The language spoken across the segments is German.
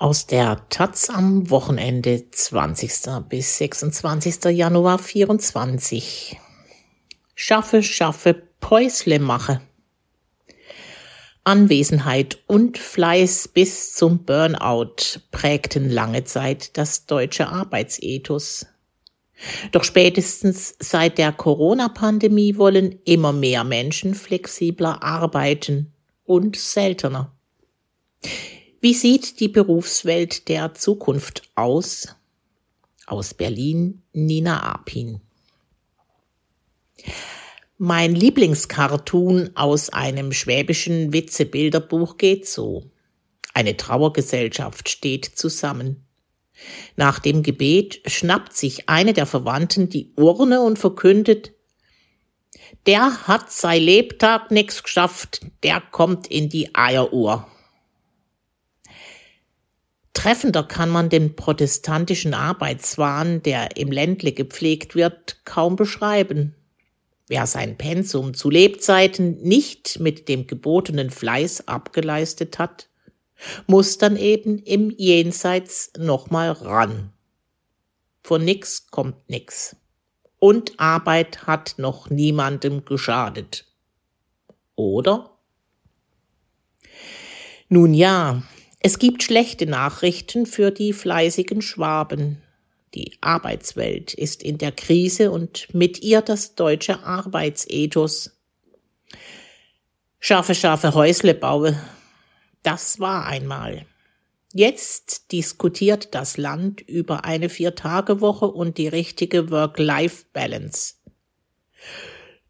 Aus der Taz am Wochenende 20. bis 26. Januar 24. Schaffe, schaffe, Päusle mache. Anwesenheit und Fleiß bis zum Burnout prägten lange Zeit das deutsche Arbeitsethos. Doch spätestens seit der Corona-Pandemie wollen immer mehr Menschen flexibler arbeiten und seltener. Wie sieht die Berufswelt der Zukunft aus? Aus Berlin Nina Arpin. Mein Lieblingscartoon aus einem schwäbischen Witzebilderbuch geht so. Eine Trauergesellschaft steht zusammen. Nach dem Gebet schnappt sich eine der Verwandten die Urne und verkündet, der hat sein Lebtag nix geschafft, der kommt in die Eieruhr. Treffender kann man den protestantischen Arbeitswahn, der im Ländle gepflegt wird, kaum beschreiben. Wer sein Pensum zu Lebzeiten nicht mit dem gebotenen Fleiß abgeleistet hat, muss dann eben im Jenseits nochmal ran. Von nix kommt nix. Und Arbeit hat noch niemandem geschadet. Oder? Nun ja, es gibt schlechte Nachrichten für die fleißigen Schwaben. Die Arbeitswelt ist in der Krise und mit ihr das deutsche Arbeitsethos. Scharfe, scharfe Häusle baue. Das war einmal. Jetzt diskutiert das Land über eine Viertagewoche und die richtige Work-Life-Balance.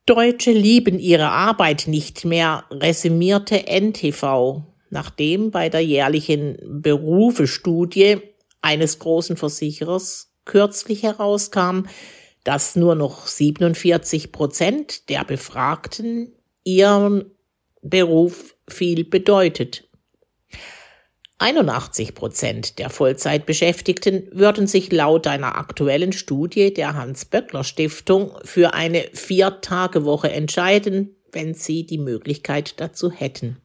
Deutsche lieben ihre Arbeit nicht mehr, resümierte NTV nachdem bei der jährlichen Berufestudie eines großen Versicherers kürzlich herauskam, dass nur noch 47 Prozent der Befragten ihren Beruf viel bedeutet. 81 Prozent der Vollzeitbeschäftigten würden sich laut einer aktuellen Studie der Hans-Böckler-Stiftung für eine Vier-Tage-Woche entscheiden, wenn sie die Möglichkeit dazu hätten.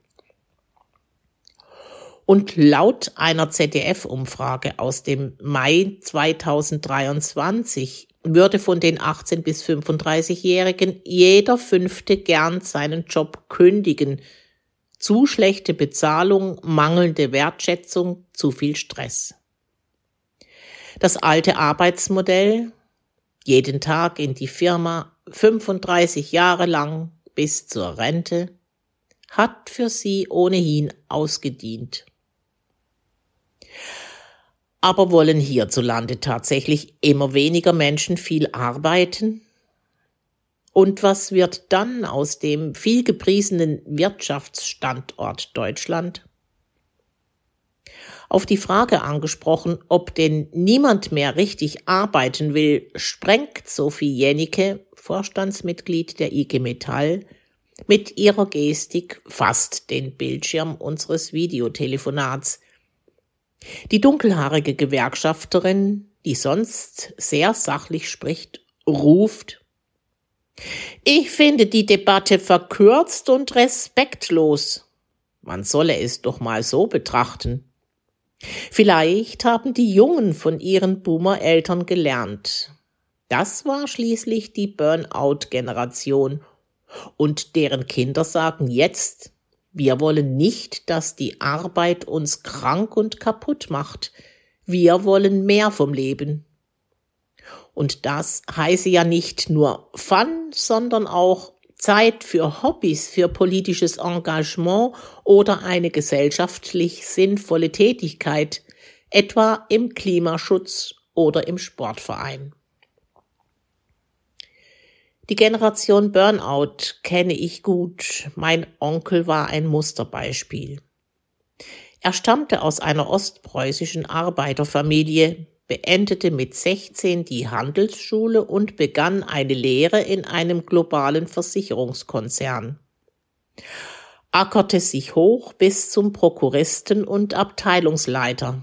Und laut einer ZDF-Umfrage aus dem Mai 2023 würde von den 18 bis 35-Jährigen jeder fünfte gern seinen Job kündigen. Zu schlechte Bezahlung, mangelnde Wertschätzung, zu viel Stress. Das alte Arbeitsmodell, jeden Tag in die Firma, 35 Jahre lang bis zur Rente, hat für sie ohnehin ausgedient. Aber wollen hierzulande tatsächlich immer weniger Menschen viel arbeiten? Und was wird dann aus dem vielgepriesenen Wirtschaftsstandort Deutschland? Auf die Frage angesprochen, ob denn niemand mehr richtig arbeiten will, sprengt Sophie Jennecke, Vorstandsmitglied der IG Metall, mit ihrer Gestik fast den Bildschirm unseres Videotelefonats, die dunkelhaarige Gewerkschafterin, die sonst sehr sachlich spricht, ruft Ich finde die Debatte verkürzt und respektlos. Man solle es doch mal so betrachten. Vielleicht haben die Jungen von ihren Boomer-Eltern gelernt. Das war schließlich die Burnout-Generation. Und deren Kinder sagen jetzt, wir wollen nicht, dass die Arbeit uns krank und kaputt macht. Wir wollen mehr vom Leben. Und das heiße ja nicht nur Fun, sondern auch Zeit für Hobbys, für politisches Engagement oder eine gesellschaftlich sinnvolle Tätigkeit, etwa im Klimaschutz oder im Sportverein. Die Generation Burnout kenne ich gut. Mein Onkel war ein Musterbeispiel. Er stammte aus einer ostpreußischen Arbeiterfamilie, beendete mit 16 die Handelsschule und begann eine Lehre in einem globalen Versicherungskonzern. Ackerte sich hoch bis zum Prokuristen und Abteilungsleiter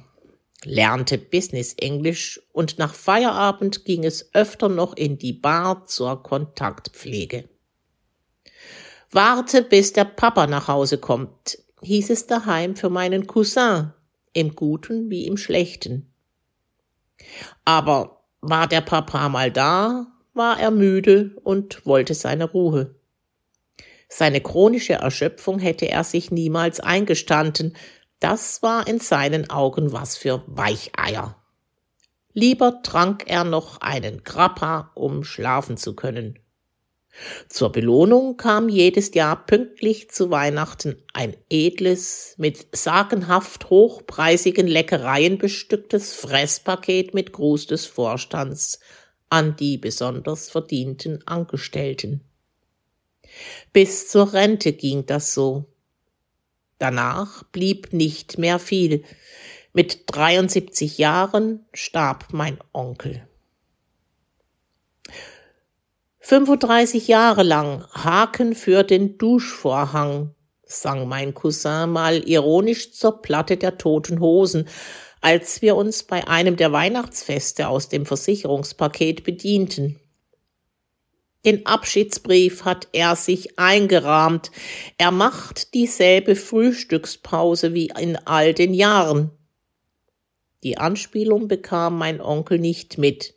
lernte Business Englisch und nach Feierabend ging es öfter noch in die Bar zur Kontaktpflege. Warte, bis der Papa nach Hause kommt, hieß es daheim für meinen Cousin. im Guten wie im Schlechten. Aber war der Papa mal da, war er müde und wollte seine Ruhe. Seine chronische Erschöpfung hätte er sich niemals eingestanden, das war in seinen Augen was für Weicheier. Lieber trank er noch einen Grappa, um schlafen zu können. Zur Belohnung kam jedes Jahr pünktlich zu Weihnachten ein edles, mit sagenhaft hochpreisigen Leckereien bestücktes Fresspaket mit Gruß des Vorstands an die besonders verdienten Angestellten. Bis zur Rente ging das so. Danach blieb nicht mehr viel. Mit 73 Jahren starb mein Onkel. 35 Jahre lang Haken für den Duschvorhang, sang mein Cousin mal ironisch zur Platte der toten Hosen, als wir uns bei einem der Weihnachtsfeste aus dem Versicherungspaket bedienten. Den Abschiedsbrief hat er sich eingerahmt. Er macht dieselbe Frühstückspause wie in all den Jahren. Die Anspielung bekam mein Onkel nicht mit.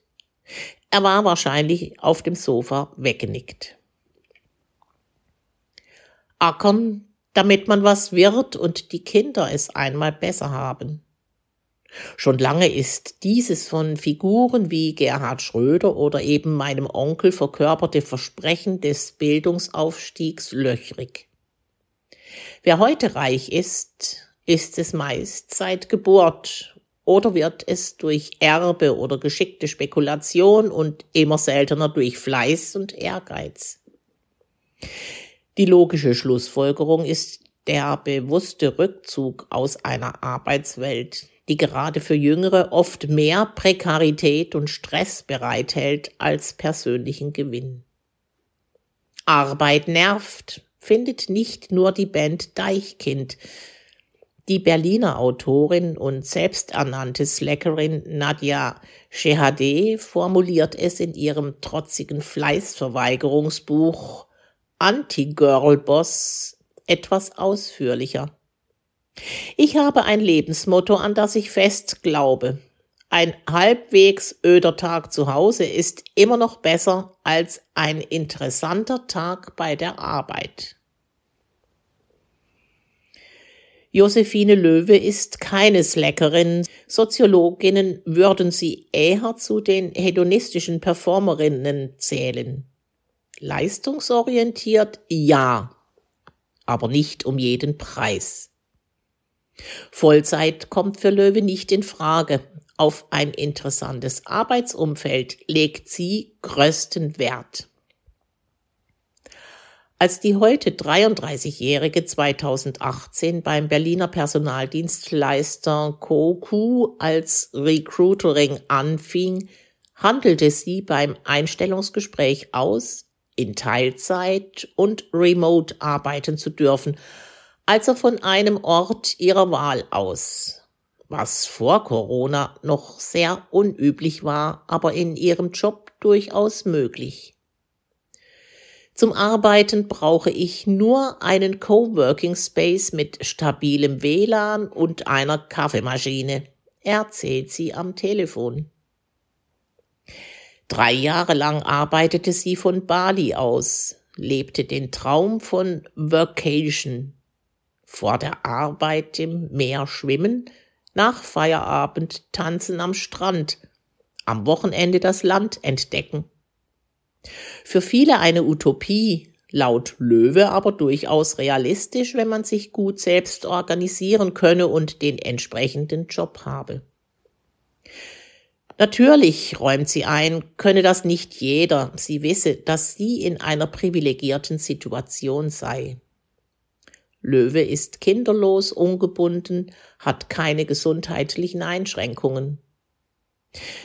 Er war wahrscheinlich auf dem Sofa weggenickt. Ackern, damit man was wird und die Kinder es einmal besser haben. Schon lange ist dieses von Figuren wie Gerhard Schröder oder eben meinem Onkel verkörperte Versprechen des Bildungsaufstiegs löchrig. Wer heute reich ist, ist es meist seit Geburt oder wird es durch Erbe oder geschickte Spekulation und immer seltener durch Fleiß und Ehrgeiz. Die logische Schlussfolgerung ist der bewusste Rückzug aus einer Arbeitswelt, die gerade für Jüngere oft mehr Prekarität und Stress bereithält als persönlichen Gewinn. Arbeit nervt, findet nicht nur die Band Deichkind, die Berliner Autorin und selbsternannte Slackerin Nadja Shehadeh formuliert es in ihrem trotzigen Fleißverweigerungsbuch Anti-Girl-Boss etwas ausführlicher. Ich habe ein Lebensmotto, an das ich fest glaube. Ein halbwegs öder Tag zu Hause ist immer noch besser als ein interessanter Tag bei der Arbeit. Josephine Löwe ist keine Slackerin. Soziologinnen würden sie eher zu den hedonistischen Performerinnen zählen. Leistungsorientiert ja, aber nicht um jeden Preis. Vollzeit kommt für Löwe nicht in Frage. Auf ein interessantes Arbeitsumfeld legt sie größten Wert. Als die heute 33-jährige 2018 beim Berliner Personaldienstleister CoQ als Recruitering anfing, handelte sie beim Einstellungsgespräch aus, in Teilzeit und remote arbeiten zu dürfen, also von einem Ort ihrer Wahl aus, was vor Corona noch sehr unüblich war, aber in ihrem Job durchaus möglich. Zum Arbeiten brauche ich nur einen Coworking Space mit stabilem WLAN und einer Kaffeemaschine, erzählt sie am Telefon. Drei Jahre lang arbeitete sie von Bali aus, lebte den Traum von Vacation. Vor der Arbeit im Meer schwimmen, nach Feierabend tanzen am Strand, am Wochenende das Land entdecken. Für viele eine Utopie, laut Löwe aber durchaus realistisch, wenn man sich gut selbst organisieren könne und den entsprechenden Job habe. Natürlich, räumt sie ein, könne das nicht jeder. Sie wisse, dass sie in einer privilegierten Situation sei. Löwe ist kinderlos, ungebunden, hat keine gesundheitlichen Einschränkungen.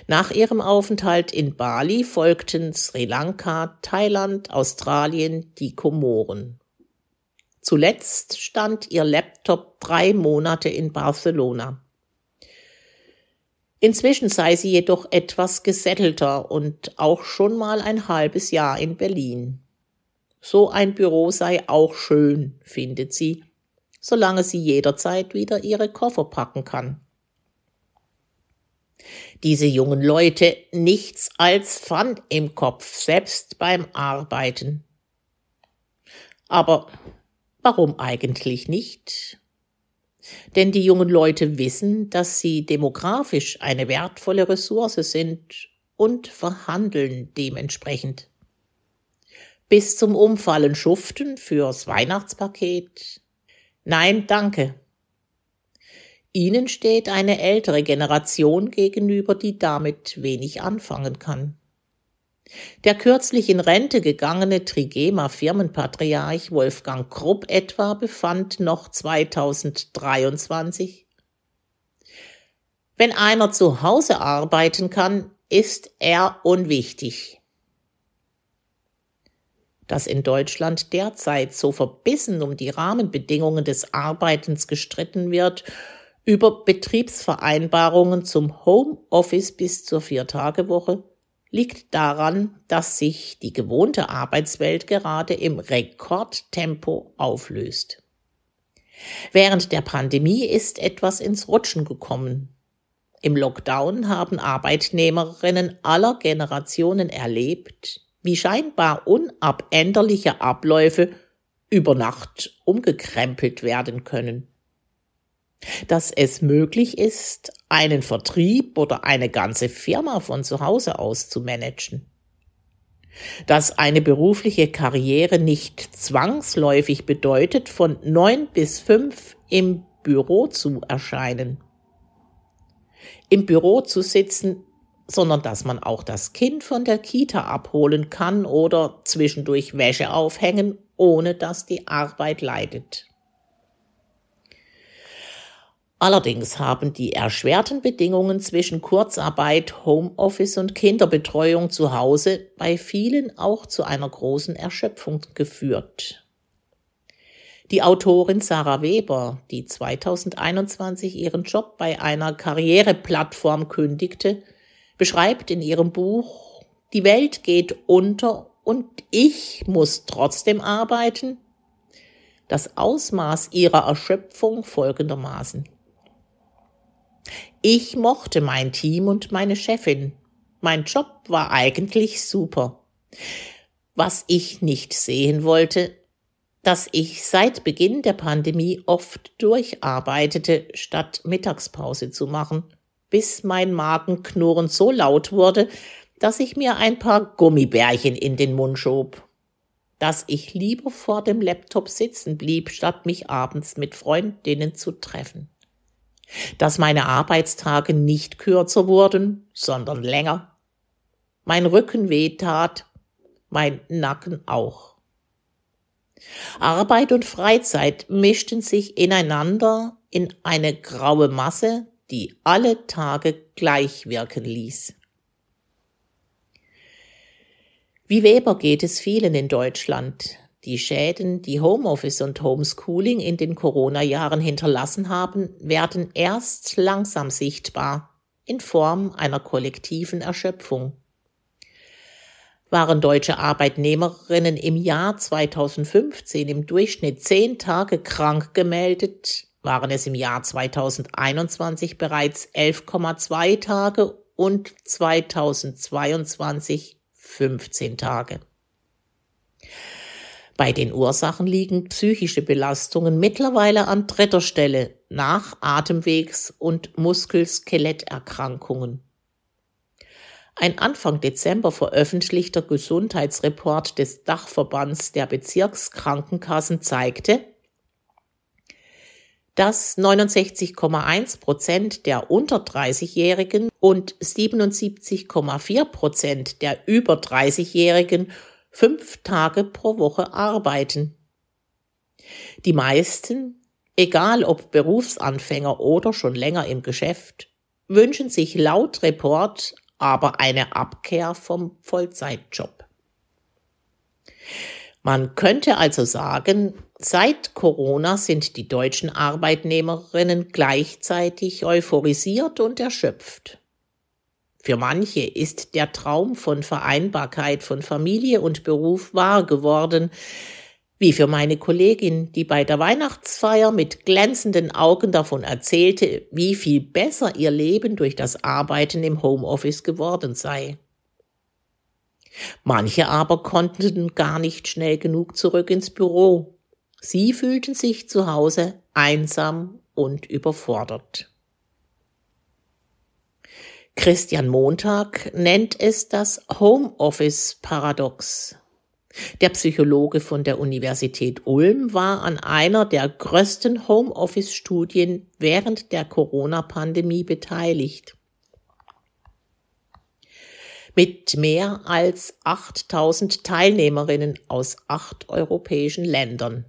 Nach ihrem Aufenthalt in Bali folgten Sri Lanka, Thailand, Australien, die Komoren. Zuletzt stand ihr Laptop drei Monate in Barcelona. Inzwischen sei sie jedoch etwas gesettelter und auch schon mal ein halbes Jahr in Berlin. So ein Büro sei auch schön, findet sie, solange sie jederzeit wieder ihre Koffer packen kann. Diese jungen Leute nichts als Pfand im Kopf, selbst beim Arbeiten. Aber warum eigentlich nicht? Denn die jungen Leute wissen, dass sie demografisch eine wertvolle Ressource sind und verhandeln dementsprechend. Bis zum Umfallen schuften fürs Weihnachtspaket. Nein, danke. Ihnen steht eine ältere Generation gegenüber, die damit wenig anfangen kann. Der kürzlich in Rente gegangene Trigema Firmenpatriarch Wolfgang Krupp etwa befand noch 2023, wenn einer zu Hause arbeiten kann, ist er unwichtig. Dass in Deutschland derzeit so verbissen um die Rahmenbedingungen des Arbeitens gestritten wird über Betriebsvereinbarungen zum Homeoffice bis zur Viertagewoche liegt daran, dass sich die gewohnte Arbeitswelt gerade im Rekordtempo auflöst. Während der Pandemie ist etwas ins Rutschen gekommen. Im Lockdown haben Arbeitnehmerinnen aller Generationen erlebt, wie scheinbar unabänderliche Abläufe über Nacht umgekrempelt werden können dass es möglich ist, einen Vertrieb oder eine ganze Firma von zu Hause aus zu managen. Dass eine berufliche Karriere nicht zwangsläufig bedeutet, von neun bis fünf im Büro zu erscheinen. Im Büro zu sitzen, sondern dass man auch das Kind von der Kita abholen kann oder zwischendurch Wäsche aufhängen, ohne dass die Arbeit leidet. Allerdings haben die erschwerten Bedingungen zwischen Kurzarbeit, Homeoffice und Kinderbetreuung zu Hause bei vielen auch zu einer großen Erschöpfung geführt. Die Autorin Sarah Weber, die 2021 ihren Job bei einer Karriereplattform kündigte, beschreibt in ihrem Buch Die Welt geht unter und ich muss trotzdem arbeiten das Ausmaß ihrer Erschöpfung folgendermaßen. Ich mochte mein Team und meine Chefin. Mein Job war eigentlich super. Was ich nicht sehen wollte, dass ich seit Beginn der Pandemie oft durcharbeitete, statt Mittagspause zu machen, bis mein Magenknurren so laut wurde, dass ich mir ein paar Gummibärchen in den Mund schob. Dass ich lieber vor dem Laptop sitzen blieb, statt mich abends mit Freundinnen zu treffen dass meine Arbeitstage nicht kürzer wurden, sondern länger. Mein Rücken wehtat, mein Nacken auch. Arbeit und Freizeit mischten sich ineinander in eine graue Masse, die alle Tage gleich wirken ließ. Wie Weber geht es vielen in Deutschland, die Schäden, die Homeoffice und Homeschooling in den Corona-Jahren hinterlassen haben, werden erst langsam sichtbar in Form einer kollektiven Erschöpfung. Waren deutsche Arbeitnehmerinnen im Jahr 2015 im Durchschnitt zehn Tage krank gemeldet, waren es im Jahr 2021 bereits 11,2 Tage und 2022 15 Tage. Bei den Ursachen liegen psychische Belastungen mittlerweile an dritter Stelle nach Atemwegs- und Muskel-Skeletterkrankungen. Ein Anfang Dezember veröffentlichter Gesundheitsreport des Dachverbands der Bezirkskrankenkassen zeigte, dass 69,1 Prozent der unter 30-Jährigen und 77,4 Prozent der über 30-Jährigen fünf Tage pro Woche arbeiten. Die meisten, egal ob Berufsanfänger oder schon länger im Geschäft, wünschen sich laut Report aber eine Abkehr vom Vollzeitjob. Man könnte also sagen, seit Corona sind die deutschen Arbeitnehmerinnen gleichzeitig euphorisiert und erschöpft. Für manche ist der Traum von Vereinbarkeit von Familie und Beruf wahr geworden. Wie für meine Kollegin, die bei der Weihnachtsfeier mit glänzenden Augen davon erzählte, wie viel besser ihr Leben durch das Arbeiten im Homeoffice geworden sei. Manche aber konnten gar nicht schnell genug zurück ins Büro. Sie fühlten sich zu Hause einsam und überfordert. Christian Montag nennt es das Homeoffice-Paradox. Der Psychologe von der Universität Ulm war an einer der größten Homeoffice-Studien während der Corona-Pandemie beteiligt. Mit mehr als 8000 Teilnehmerinnen aus acht europäischen Ländern.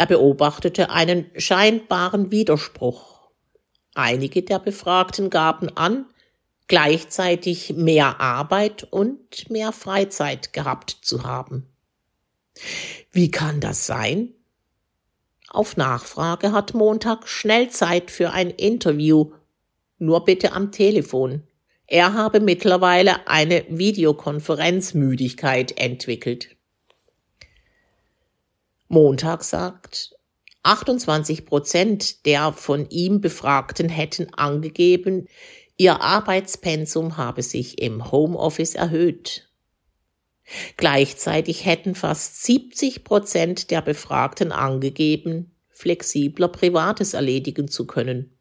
Er beobachtete einen scheinbaren Widerspruch. Einige der Befragten gaben an, gleichzeitig mehr Arbeit und mehr Freizeit gehabt zu haben. Wie kann das sein? Auf Nachfrage hat Montag schnell Zeit für ein Interview, nur bitte am Telefon. Er habe mittlerweile eine Videokonferenzmüdigkeit entwickelt. Montag sagt, 28 Prozent der von ihm Befragten hätten angegeben, Ihr Arbeitspensum habe sich im Homeoffice erhöht. Gleichzeitig hätten fast 70 Prozent der Befragten angegeben, flexibler Privates erledigen zu können.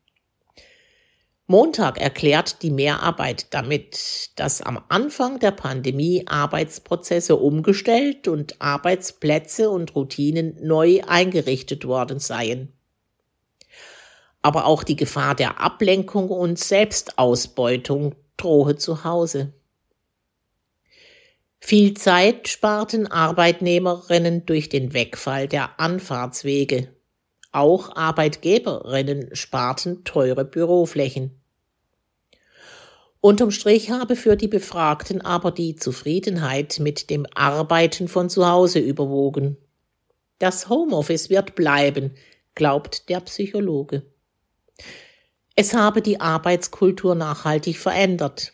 Montag erklärt die Mehrarbeit damit, dass am Anfang der Pandemie Arbeitsprozesse umgestellt und Arbeitsplätze und Routinen neu eingerichtet worden seien aber auch die Gefahr der Ablenkung und Selbstausbeutung drohe zu Hause. Viel Zeit sparten Arbeitnehmerinnen durch den Wegfall der Anfahrtswege. Auch Arbeitgeberinnen sparten teure Büroflächen. Unterm Strich habe für die Befragten aber die Zufriedenheit mit dem Arbeiten von zu Hause überwogen. Das Homeoffice wird bleiben, glaubt der Psychologe. Es habe die Arbeitskultur nachhaltig verändert.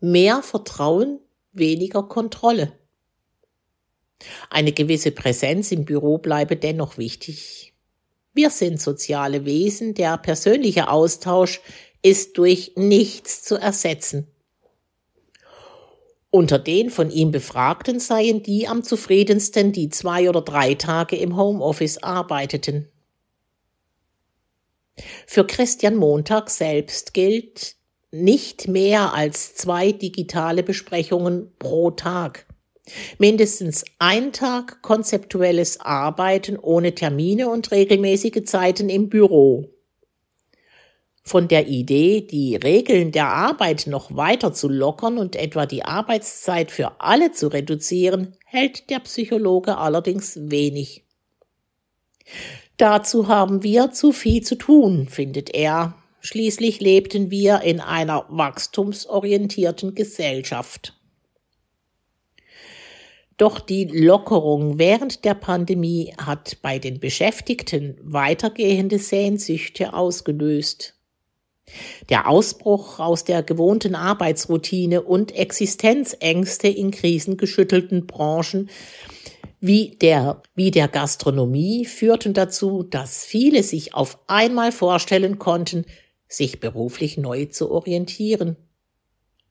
Mehr Vertrauen, weniger Kontrolle. Eine gewisse Präsenz im Büro bleibe dennoch wichtig. Wir sind soziale Wesen, der persönliche Austausch ist durch nichts zu ersetzen. Unter den von ihm Befragten seien die am zufriedensten, die zwei oder drei Tage im Homeoffice arbeiteten. Für Christian Montag selbst gilt nicht mehr als zwei digitale Besprechungen pro Tag. Mindestens ein Tag konzeptuelles Arbeiten ohne Termine und regelmäßige Zeiten im Büro. Von der Idee, die Regeln der Arbeit noch weiter zu lockern und etwa die Arbeitszeit für alle zu reduzieren, hält der Psychologe allerdings wenig. Dazu haben wir zu viel zu tun, findet er. Schließlich lebten wir in einer wachstumsorientierten Gesellschaft. Doch die Lockerung während der Pandemie hat bei den Beschäftigten weitergehende Sehnsüchte ausgelöst. Der Ausbruch aus der gewohnten Arbeitsroutine und Existenzängste in krisengeschüttelten Branchen wie der, wie der Gastronomie führten dazu, dass viele sich auf einmal vorstellen konnten, sich beruflich neu zu orientieren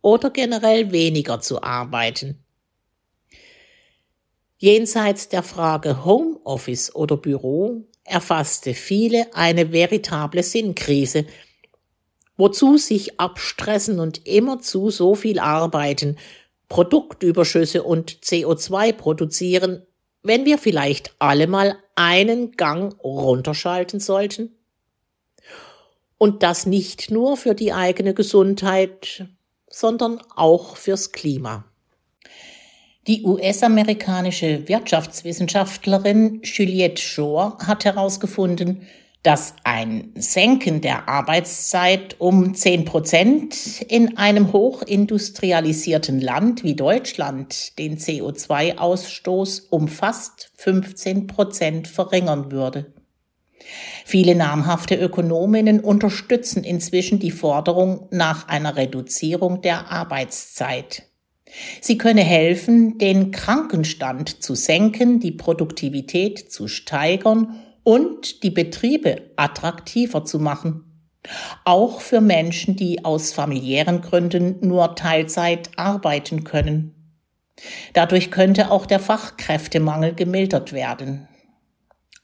oder generell weniger zu arbeiten. Jenseits der Frage Homeoffice oder Büro erfasste viele eine veritable Sinnkrise, wozu sich abstressen und immerzu so viel arbeiten, Produktüberschüsse und CO2 produzieren, wenn wir vielleicht alle mal einen Gang runterschalten sollten? Und das nicht nur für die eigene Gesundheit, sondern auch fürs Klima. Die US-amerikanische Wirtschaftswissenschaftlerin Juliette Shore hat herausgefunden, dass ein Senken der Arbeitszeit um 10 Prozent in einem hochindustrialisierten Land wie Deutschland den CO2-Ausstoß um fast 15 Prozent verringern würde. Viele namhafte Ökonominnen unterstützen inzwischen die Forderung nach einer Reduzierung der Arbeitszeit. Sie könne helfen, den Krankenstand zu senken, die Produktivität zu steigern und die Betriebe attraktiver zu machen. Auch für Menschen, die aus familiären Gründen nur Teilzeit arbeiten können. Dadurch könnte auch der Fachkräftemangel gemildert werden.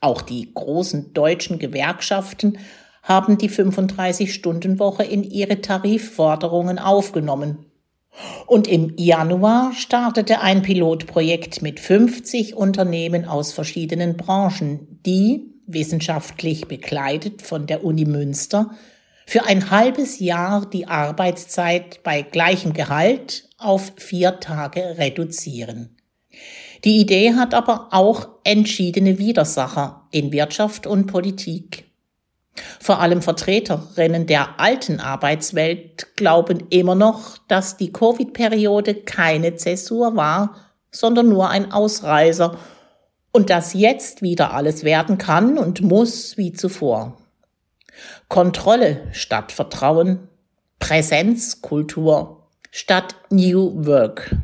Auch die großen deutschen Gewerkschaften haben die 35-Stunden-Woche in ihre Tarifforderungen aufgenommen. Und im Januar startete ein Pilotprojekt mit 50 Unternehmen aus verschiedenen Branchen, die, wissenschaftlich begleitet von der Uni Münster, für ein halbes Jahr die Arbeitszeit bei gleichem Gehalt auf vier Tage reduzieren. Die Idee hat aber auch entschiedene Widersacher in Wirtschaft und Politik. Vor allem Vertreterinnen der alten Arbeitswelt glauben immer noch, dass die Covid-Periode keine Zäsur war, sondern nur ein Ausreißer und dass jetzt wieder alles werden kann und muss wie zuvor. Kontrolle statt Vertrauen, Präsenzkultur statt New Work.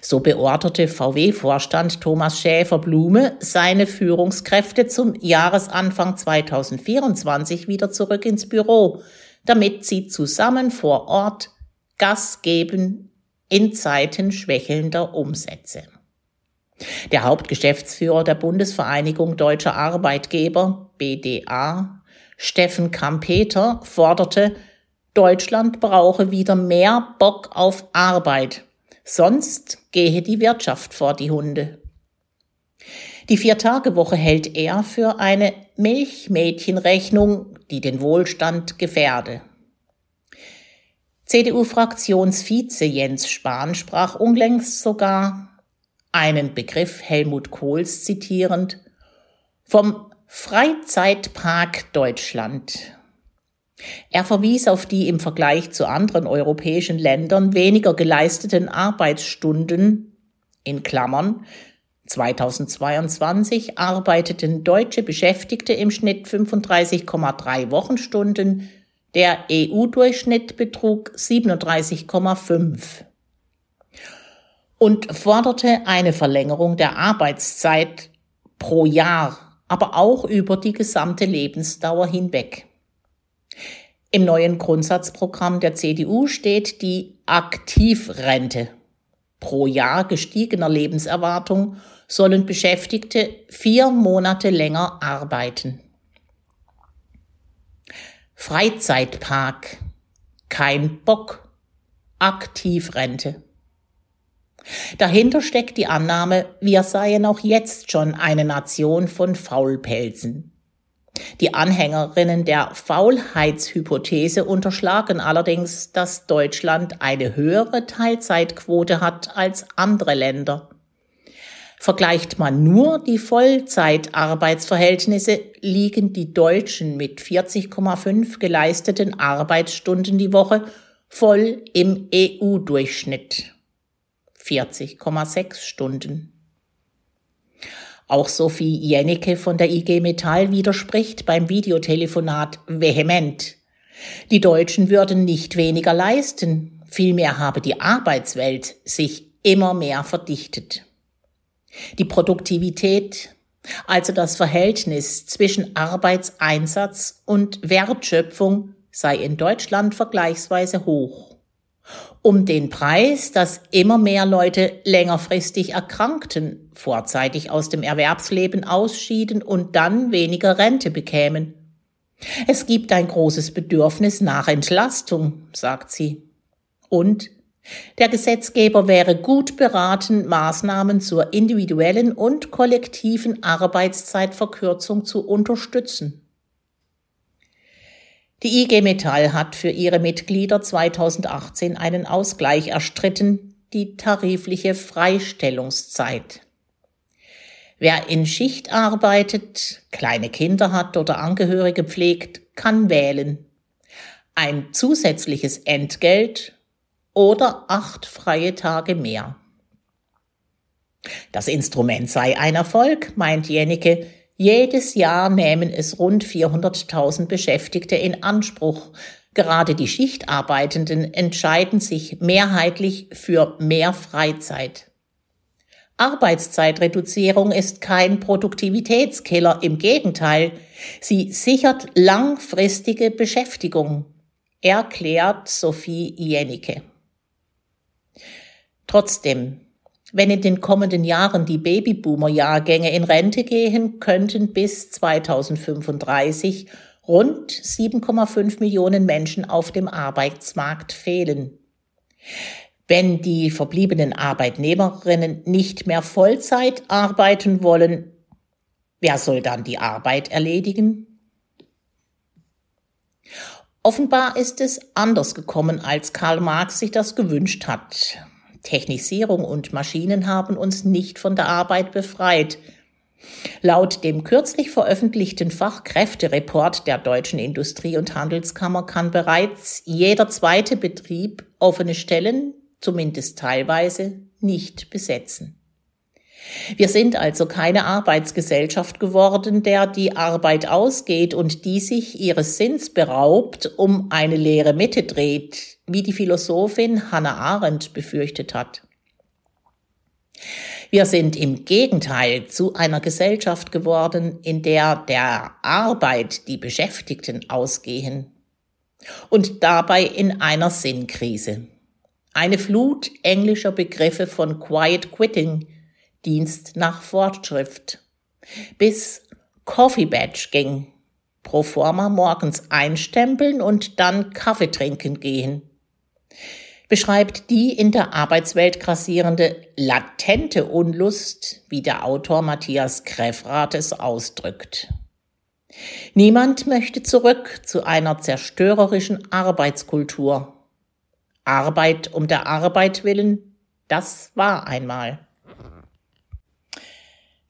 So beorderte VW-Vorstand Thomas Schäfer-Blume seine Führungskräfte zum Jahresanfang 2024 wieder zurück ins Büro, damit sie zusammen vor Ort Gas geben in Zeiten schwächelnder Umsätze. Der Hauptgeschäftsführer der Bundesvereinigung Deutscher Arbeitgeber, BDA, Steffen Kampeter, forderte, Deutschland brauche wieder mehr Bock auf Arbeit, sonst gehe die Wirtschaft vor die Hunde. Die Viertagewoche hält er für eine Milchmädchenrechnung, die den Wohlstand gefährde. CDU-Fraktionsvize Jens Spahn sprach unlängst sogar einen Begriff Helmut Kohls zitierend, vom Freizeitpark Deutschland. Er verwies auf die im Vergleich zu anderen europäischen Ländern weniger geleisteten Arbeitsstunden in Klammern 2022 arbeiteten deutsche Beschäftigte im Schnitt 35,3 Wochenstunden, der EU-Durchschnitt betrug 37,5 und forderte eine Verlängerung der Arbeitszeit pro Jahr, aber auch über die gesamte Lebensdauer hinweg. Im neuen Grundsatzprogramm der CDU steht die Aktivrente. Pro Jahr gestiegener Lebenserwartung sollen Beschäftigte vier Monate länger arbeiten. Freizeitpark. Kein Bock. Aktivrente. Dahinter steckt die Annahme, wir seien auch jetzt schon eine Nation von Faulpelzen. Die Anhängerinnen der Faulheitshypothese unterschlagen allerdings, dass Deutschland eine höhere Teilzeitquote hat als andere Länder. Vergleicht man nur die Vollzeitarbeitsverhältnisse, liegen die Deutschen mit 40,5 geleisteten Arbeitsstunden die Woche voll im EU-Durchschnitt. 40,6 Stunden. Auch Sophie Jennecke von der IG Metall widerspricht beim Videotelefonat vehement. Die Deutschen würden nicht weniger leisten, vielmehr habe die Arbeitswelt sich immer mehr verdichtet. Die Produktivität, also das Verhältnis zwischen Arbeitseinsatz und Wertschöpfung, sei in Deutschland vergleichsweise hoch um den Preis, dass immer mehr Leute längerfristig erkrankten, vorzeitig aus dem Erwerbsleben ausschieden und dann weniger Rente bekämen. Es gibt ein großes Bedürfnis nach Entlastung, sagt sie. Und der Gesetzgeber wäre gut beraten, Maßnahmen zur individuellen und kollektiven Arbeitszeitverkürzung zu unterstützen. Die IG Metall hat für ihre Mitglieder 2018 einen Ausgleich erstritten, die tarifliche Freistellungszeit. Wer in Schicht arbeitet, kleine Kinder hat oder Angehörige pflegt, kann wählen. Ein zusätzliches Entgelt oder acht freie Tage mehr. Das Instrument sei ein Erfolg, meint Jennecke, jedes Jahr nehmen es rund 400.000 Beschäftigte in Anspruch. Gerade die Schichtarbeitenden entscheiden sich mehrheitlich für mehr Freizeit. Arbeitszeitreduzierung ist kein Produktivitätskiller, im Gegenteil, sie sichert langfristige Beschäftigung, erklärt Sophie Jennecke. Trotzdem, wenn in den kommenden Jahren die Babyboomer-Jahrgänge in Rente gehen, könnten bis 2035 rund 7,5 Millionen Menschen auf dem Arbeitsmarkt fehlen. Wenn die verbliebenen Arbeitnehmerinnen nicht mehr Vollzeit arbeiten wollen, wer soll dann die Arbeit erledigen? Offenbar ist es anders gekommen, als Karl Marx sich das gewünscht hat. Technisierung und Maschinen haben uns nicht von der Arbeit befreit. Laut dem kürzlich veröffentlichten Fachkräftereport der Deutschen Industrie- und Handelskammer kann bereits jeder zweite Betrieb offene Stellen zumindest teilweise, nicht besetzen. Wir sind also keine Arbeitsgesellschaft geworden, der die Arbeit ausgeht und die sich ihres Sinns beraubt, um eine leere Mitte dreht, wie die Philosophin Hannah Arendt befürchtet hat. Wir sind im Gegenteil zu einer Gesellschaft geworden, in der der Arbeit die Beschäftigten ausgehen und dabei in einer Sinnkrise. Eine Flut englischer Begriffe von Quiet Quitting, Dienst nach Fortschrift, bis Coffee Badge ging, pro forma morgens einstempeln und dann Kaffee trinken gehen, beschreibt die in der Arbeitswelt grassierende latente Unlust, wie der Autor Matthias Kreffrath es ausdrückt. Niemand möchte zurück zu einer zerstörerischen Arbeitskultur, Arbeit um der Arbeit willen, das war einmal.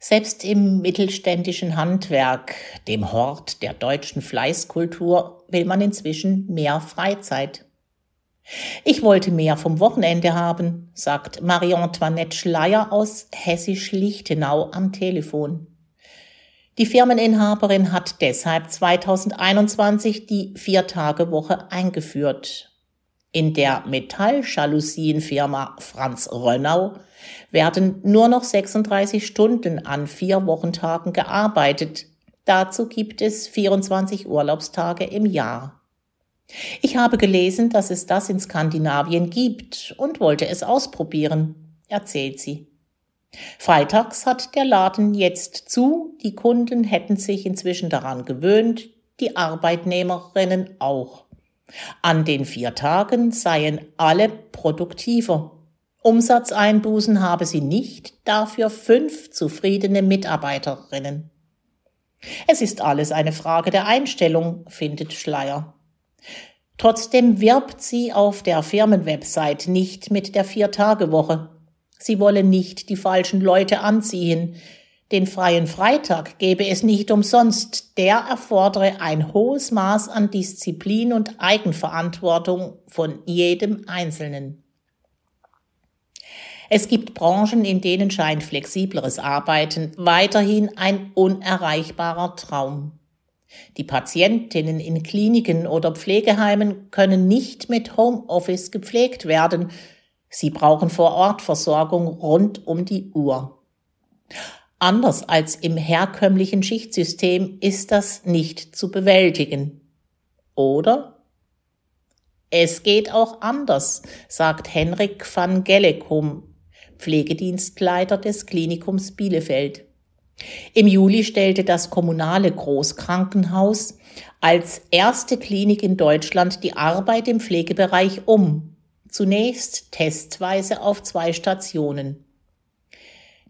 Selbst im mittelständischen Handwerk, dem Hort der deutschen Fleißkultur, will man inzwischen mehr Freizeit. Ich wollte mehr vom Wochenende haben, sagt Marie-Antoinette Schleier aus Hessisch-Lichtenau am Telefon. Die Firmeninhaberin hat deshalb 2021 die Viertagewoche eingeführt. In der Metalljalousienfirma Franz Rönnau werden nur noch 36 Stunden an vier Wochentagen gearbeitet. Dazu gibt es 24 Urlaubstage im Jahr. Ich habe gelesen, dass es das in Skandinavien gibt und wollte es ausprobieren, erzählt sie. Freitags hat der Laden jetzt zu, die Kunden hätten sich inzwischen daran gewöhnt, die Arbeitnehmerinnen auch. An den vier Tagen seien alle produktiver. Umsatzeinbußen habe sie nicht, dafür fünf zufriedene Mitarbeiterinnen. Es ist alles eine Frage der Einstellung, findet Schleier. Trotzdem wirbt sie auf der Firmenwebsite nicht mit der Vier-Tage-Woche. Sie wolle nicht die falschen Leute anziehen, den freien Freitag gebe es nicht umsonst, der erfordere ein hohes Maß an Disziplin und Eigenverantwortung von jedem Einzelnen. Es gibt Branchen, in denen scheint flexibleres Arbeiten weiterhin ein unerreichbarer Traum. Die Patientinnen in Kliniken oder Pflegeheimen können nicht mit Homeoffice gepflegt werden. Sie brauchen vor Ort Versorgung rund um die Uhr. Anders als im herkömmlichen Schichtsystem ist das nicht zu bewältigen. Oder? Es geht auch anders, sagt Henrik van Gellekum, Pflegedienstleiter des Klinikums Bielefeld. Im Juli stellte das kommunale Großkrankenhaus als erste Klinik in Deutschland die Arbeit im Pflegebereich um. Zunächst testweise auf zwei Stationen.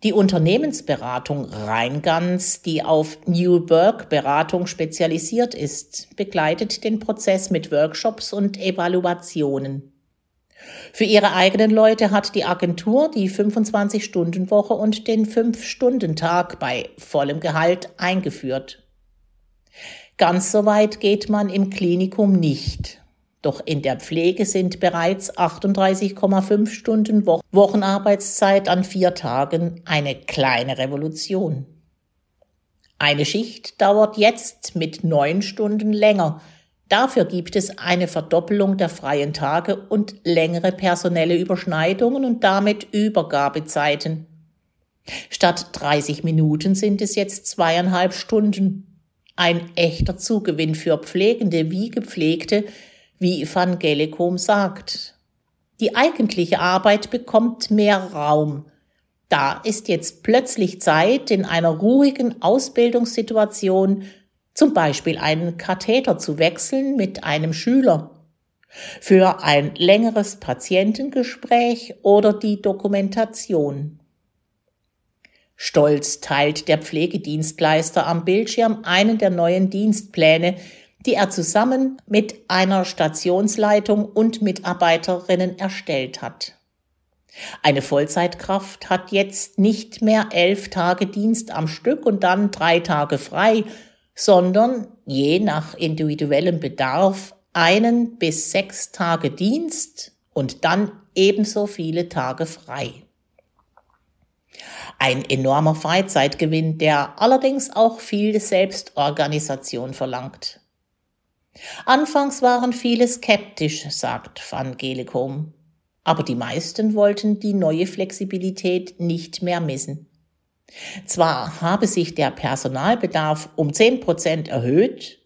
Die Unternehmensberatung Rheingans, die auf New Work Beratung spezialisiert ist, begleitet den Prozess mit Workshops und Evaluationen. Für ihre eigenen Leute hat die Agentur die 25-Stunden-Woche und den 5-Stunden-Tag bei vollem Gehalt eingeführt. Ganz so weit geht man im Klinikum nicht. Doch in der Pflege sind bereits 38,5 Stunden Wochenarbeitszeit an vier Tagen eine kleine Revolution. Eine Schicht dauert jetzt mit neun Stunden länger, Dafür gibt es eine Verdoppelung der freien Tage und längere personelle Überschneidungen und damit Übergabezeiten. Statt 30 Minuten sind es jetzt zweieinhalb Stunden. Ein echter Zugewinn für Pflegende wie Gepflegte, wie Van Gelekom sagt. Die eigentliche Arbeit bekommt mehr Raum. Da ist jetzt plötzlich Zeit, in einer ruhigen Ausbildungssituation zum Beispiel einen Katheter zu wechseln mit einem Schüler, für ein längeres Patientengespräch oder die Dokumentation. Stolz teilt der Pflegedienstleister am Bildschirm einen der neuen Dienstpläne, die er zusammen mit einer Stationsleitung und Mitarbeiterinnen erstellt hat. Eine Vollzeitkraft hat jetzt nicht mehr elf Tage Dienst am Stück und dann drei Tage frei, sondern je nach individuellem Bedarf einen bis sechs Tage Dienst und dann ebenso viele Tage frei. Ein enormer Freizeitgewinn, der allerdings auch viel Selbstorganisation verlangt. Anfangs waren viele skeptisch, sagt Van Gelekom, aber die meisten wollten die neue Flexibilität nicht mehr missen. Zwar habe sich der Personalbedarf um zehn Prozent erhöht,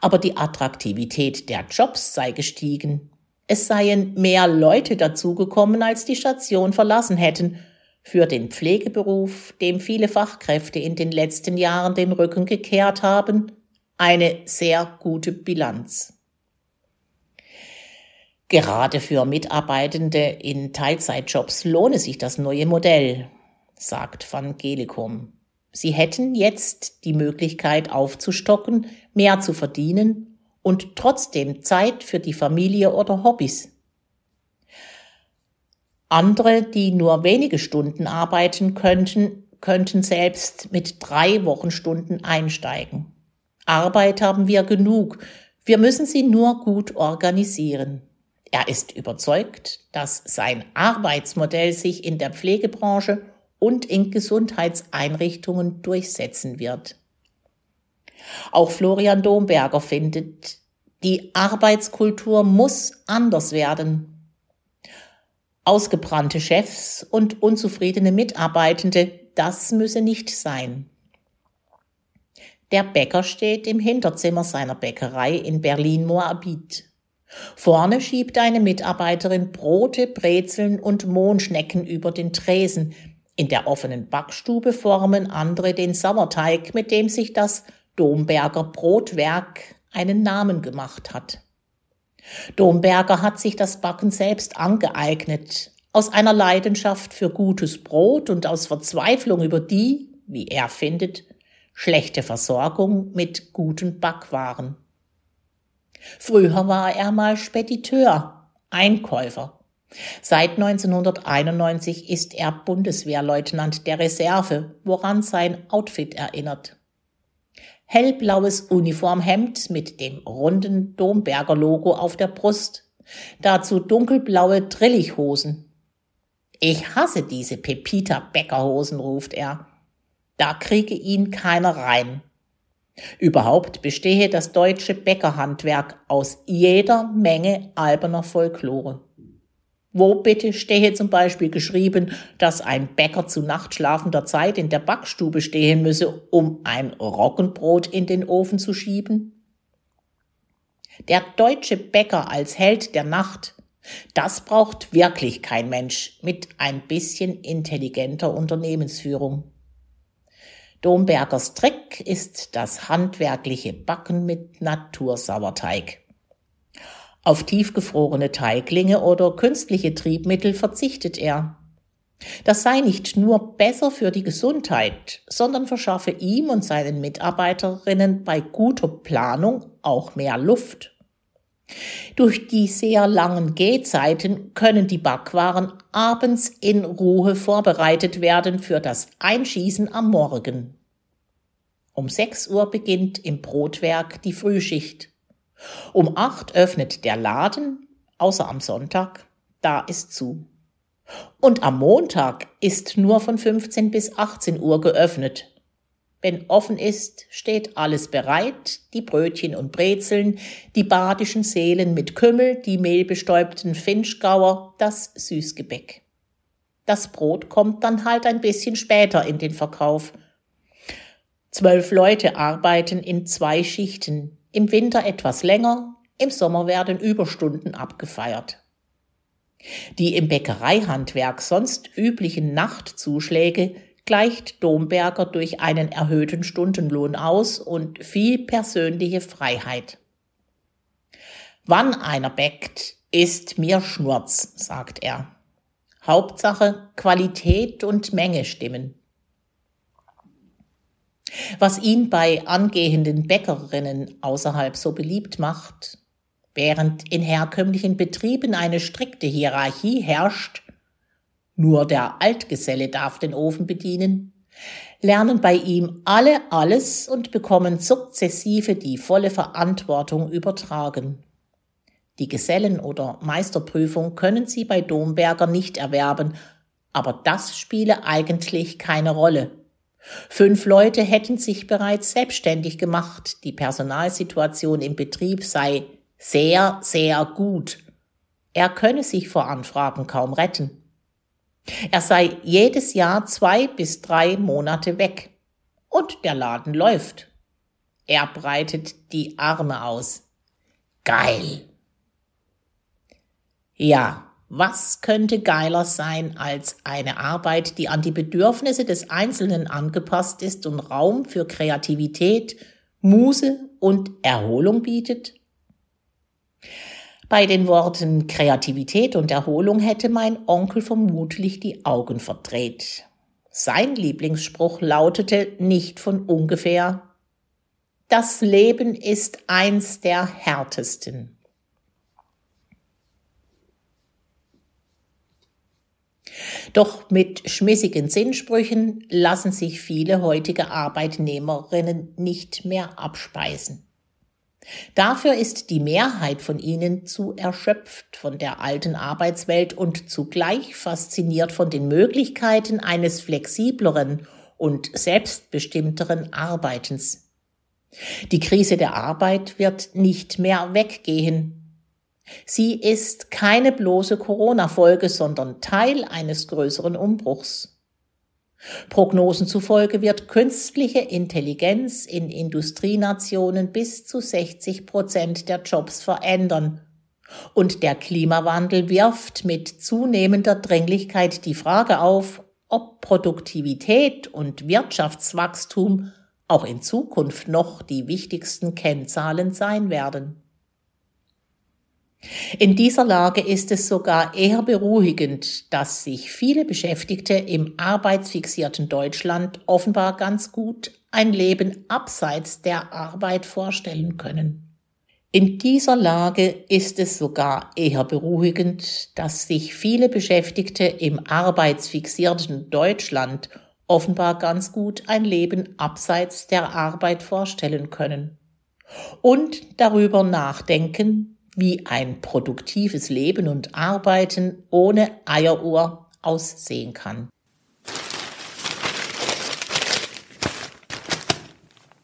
aber die Attraktivität der Jobs sei gestiegen. Es seien mehr Leute dazugekommen, als die Station verlassen hätten, für den Pflegeberuf, dem viele Fachkräfte in den letzten Jahren den Rücken gekehrt haben, eine sehr gute Bilanz. Gerade für Mitarbeitende in Teilzeitjobs lohne sich das neue Modell, sagt Van Gelikum. Sie hätten jetzt die Möglichkeit aufzustocken, mehr zu verdienen und trotzdem Zeit für die Familie oder Hobbys. Andere, die nur wenige Stunden arbeiten könnten, könnten selbst mit drei Wochenstunden einsteigen. Arbeit haben wir genug, wir müssen sie nur gut organisieren. Er ist überzeugt, dass sein Arbeitsmodell sich in der Pflegebranche und in Gesundheitseinrichtungen durchsetzen wird. Auch Florian Domberger findet, die Arbeitskultur muss anders werden. Ausgebrannte Chefs und unzufriedene Mitarbeitende, das müsse nicht sein. Der Bäcker steht im Hinterzimmer seiner Bäckerei in Berlin-Moabit. Vorne schiebt eine Mitarbeiterin Brote, Brezeln und Mohnschnecken über den Tresen, in der offenen Backstube formen andere den Sauerteig, mit dem sich das Domberger Brotwerk einen Namen gemacht hat. Domberger hat sich das Backen selbst angeeignet, aus einer Leidenschaft für gutes Brot und aus Verzweiflung über die, wie er findet, schlechte Versorgung mit guten Backwaren. Früher war er mal Spediteur, Einkäufer. Seit 1991 ist er Bundeswehrleutnant der Reserve, woran sein Outfit erinnert. Hellblaues Uniformhemd mit dem runden Domberger Logo auf der Brust, dazu dunkelblaue Drillichhosen. Ich hasse diese Pepita Bäckerhosen, ruft er. Da kriege ihn keiner rein. Überhaupt bestehe das deutsche Bäckerhandwerk aus jeder Menge alberner Folklore. Wo bitte stehe zum Beispiel geschrieben, dass ein Bäcker zu nachtschlafender Zeit in der Backstube stehen müsse, um ein Roggenbrot in den Ofen zu schieben? Der deutsche Bäcker als Held der Nacht, das braucht wirklich kein Mensch mit ein bisschen intelligenter Unternehmensführung. Dombergers Trick ist das handwerkliche Backen mit Natursauerteig. Auf tiefgefrorene Teiglinge oder künstliche Triebmittel verzichtet er. Das sei nicht nur besser für die Gesundheit, sondern verschaffe ihm und seinen Mitarbeiterinnen bei guter Planung auch mehr Luft. Durch die sehr langen Gehzeiten können die Backwaren abends in Ruhe vorbereitet werden für das Einschießen am Morgen. Um 6 Uhr beginnt im Brotwerk die Frühschicht. Um acht öffnet der Laden, außer am Sonntag, da ist zu. Und am Montag ist nur von 15 bis 18 Uhr geöffnet. Wenn offen ist, steht alles bereit, die Brötchen und Brezeln, die badischen Seelen mit Kümmel, die mehlbestäubten Finchgauer, das Süßgebäck. Das Brot kommt dann halt ein bisschen später in den Verkauf. Zwölf Leute arbeiten in zwei Schichten, im Winter etwas länger, im Sommer werden Überstunden abgefeiert. Die im Bäckereihandwerk sonst üblichen Nachtzuschläge gleicht Domberger durch einen erhöhten Stundenlohn aus und viel persönliche Freiheit. Wann einer bäckt, ist mir Schnurz, sagt er. Hauptsache Qualität und Menge stimmen. Was ihn bei angehenden Bäckerinnen außerhalb so beliebt macht, während in herkömmlichen Betrieben eine strikte Hierarchie herrscht, nur der Altgeselle darf den Ofen bedienen, lernen bei ihm alle alles und bekommen sukzessive die volle Verantwortung übertragen. Die Gesellen- oder Meisterprüfung können sie bei Domberger nicht erwerben, aber das spiele eigentlich keine Rolle. Fünf Leute hätten sich bereits selbstständig gemacht, die Personalsituation im Betrieb sei sehr, sehr gut. Er könne sich vor Anfragen kaum retten. Er sei jedes Jahr zwei bis drei Monate weg. Und der Laden läuft. Er breitet die Arme aus. Geil. Ja, was könnte geiler sein als eine Arbeit, die an die Bedürfnisse des Einzelnen angepasst ist und Raum für Kreativität, Muse und Erholung bietet? Bei den Worten Kreativität und Erholung hätte mein Onkel vermutlich die Augen verdreht. Sein Lieblingsspruch lautete nicht von ungefähr Das Leben ist eins der härtesten. Doch mit schmissigen Sinnsprüchen lassen sich viele heutige Arbeitnehmerinnen nicht mehr abspeisen. Dafür ist die Mehrheit von ihnen zu erschöpft von der alten Arbeitswelt und zugleich fasziniert von den Möglichkeiten eines flexibleren und selbstbestimmteren Arbeitens. Die Krise der Arbeit wird nicht mehr weggehen. Sie ist keine bloße Corona-Folge, sondern Teil eines größeren Umbruchs. Prognosen zufolge wird künstliche Intelligenz in Industrienationen bis zu 60 Prozent der Jobs verändern. Und der Klimawandel wirft mit zunehmender Dringlichkeit die Frage auf, ob Produktivität und Wirtschaftswachstum auch in Zukunft noch die wichtigsten Kennzahlen sein werden. In dieser Lage ist es sogar eher beruhigend, dass sich viele Beschäftigte im arbeitsfixierten Deutschland offenbar ganz gut ein Leben abseits der Arbeit vorstellen können. In dieser Lage ist es sogar eher beruhigend, dass sich viele Beschäftigte im arbeitsfixierten Deutschland offenbar ganz gut ein Leben abseits der Arbeit vorstellen können und darüber nachdenken, wie ein produktives Leben und Arbeiten ohne Eieruhr aussehen kann.